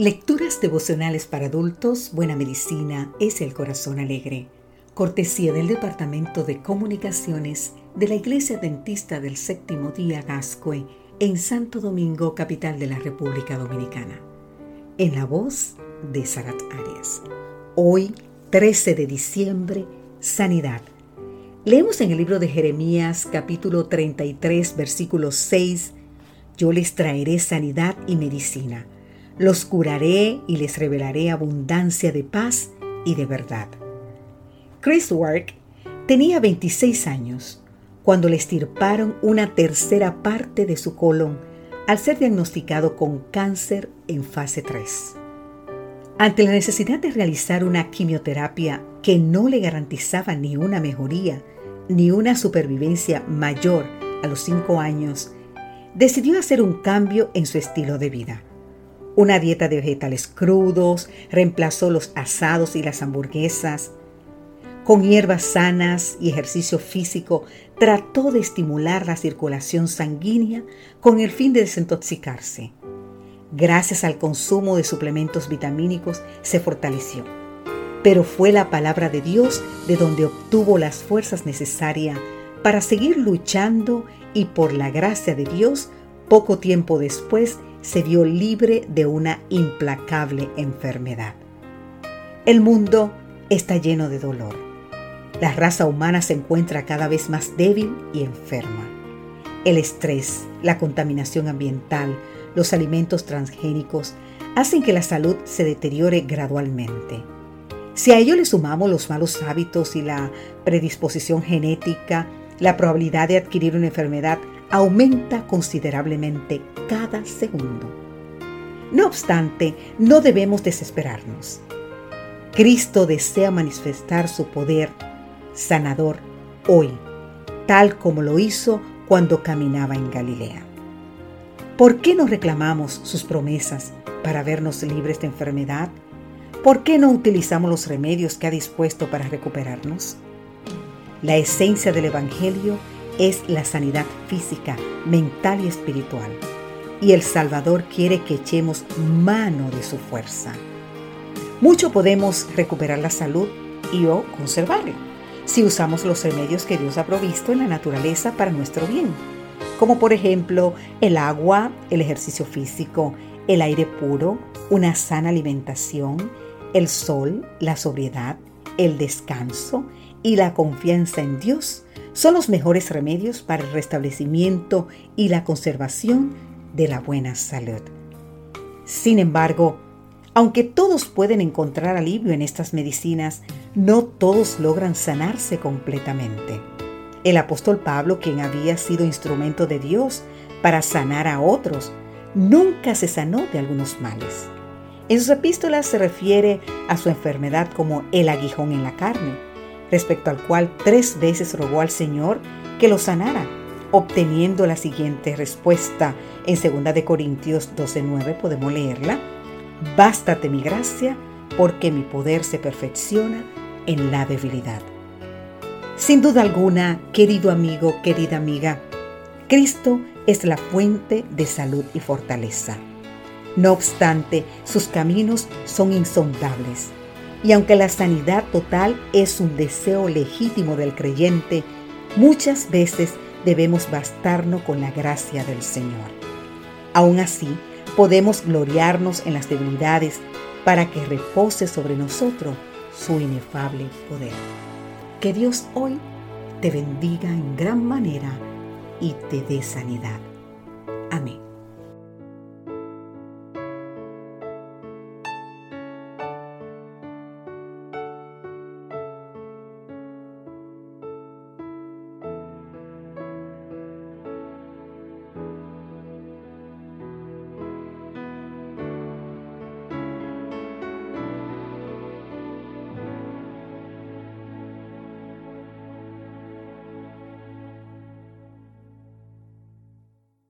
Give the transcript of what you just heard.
Lecturas devocionales para adultos, Buena Medicina es el Corazón Alegre. Cortesía del Departamento de Comunicaciones de la Iglesia Dentista del Séptimo Día Gascue en Santo Domingo, capital de la República Dominicana. En la voz de Sarat Arias. Hoy, 13 de diciembre, Sanidad. Leemos en el libro de Jeremías capítulo 33 versículo 6, Yo les traeré sanidad y medicina los curaré y les revelaré abundancia de paz y de verdad. Chris Work tenía 26 años cuando le estirparon una tercera parte de su colon al ser diagnosticado con cáncer en fase 3. Ante la necesidad de realizar una quimioterapia que no le garantizaba ni una mejoría ni una supervivencia mayor a los 5 años, decidió hacer un cambio en su estilo de vida. Una dieta de vegetales crudos reemplazó los asados y las hamburguesas. Con hierbas sanas y ejercicio físico trató de estimular la circulación sanguínea con el fin de desintoxicarse. Gracias al consumo de suplementos vitamínicos se fortaleció. Pero fue la palabra de Dios de donde obtuvo las fuerzas necesarias para seguir luchando y por la gracia de Dios, poco tiempo después se vio libre de una implacable enfermedad. El mundo está lleno de dolor. La raza humana se encuentra cada vez más débil y enferma. El estrés, la contaminación ambiental, los alimentos transgénicos hacen que la salud se deteriore gradualmente. Si a ello le sumamos los malos hábitos y la predisposición genética, la probabilidad de adquirir una enfermedad aumenta considerablemente cada segundo. No obstante, no debemos desesperarnos. Cristo desea manifestar su poder sanador hoy, tal como lo hizo cuando caminaba en Galilea. ¿Por qué no reclamamos sus promesas para vernos libres de enfermedad? ¿Por qué no utilizamos los remedios que ha dispuesto para recuperarnos? La esencia del Evangelio es la sanidad física, mental y espiritual. Y el Salvador quiere que echemos mano de su fuerza. Mucho podemos recuperar la salud y o conservarla si usamos los remedios que Dios ha provisto en la naturaleza para nuestro bien, como por ejemplo el agua, el ejercicio físico, el aire puro, una sana alimentación, el sol, la sobriedad, el descanso y la confianza en Dios son los mejores remedios para el restablecimiento y la conservación de la buena salud. Sin embargo, aunque todos pueden encontrar alivio en estas medicinas, no todos logran sanarse completamente. El apóstol Pablo, quien había sido instrumento de Dios para sanar a otros, nunca se sanó de algunos males. En sus epístolas se refiere a su enfermedad como el aguijón en la carne, respecto al cual tres veces rogó al Señor que lo sanara, obteniendo la siguiente respuesta. En 2 de Corintios 12:9 podemos leerla: Bástate mi gracia, porque mi poder se perfecciona en la debilidad. Sin duda alguna, querido amigo, querida amiga, Cristo es la fuente de salud y fortaleza. No obstante, sus caminos son insondables y aunque la sanidad total es un deseo legítimo del creyente, muchas veces debemos bastarnos con la gracia del Señor. Aún así, podemos gloriarnos en las debilidades para que repose sobre nosotros su inefable poder. Que Dios hoy te bendiga en gran manera y te dé sanidad. Amén.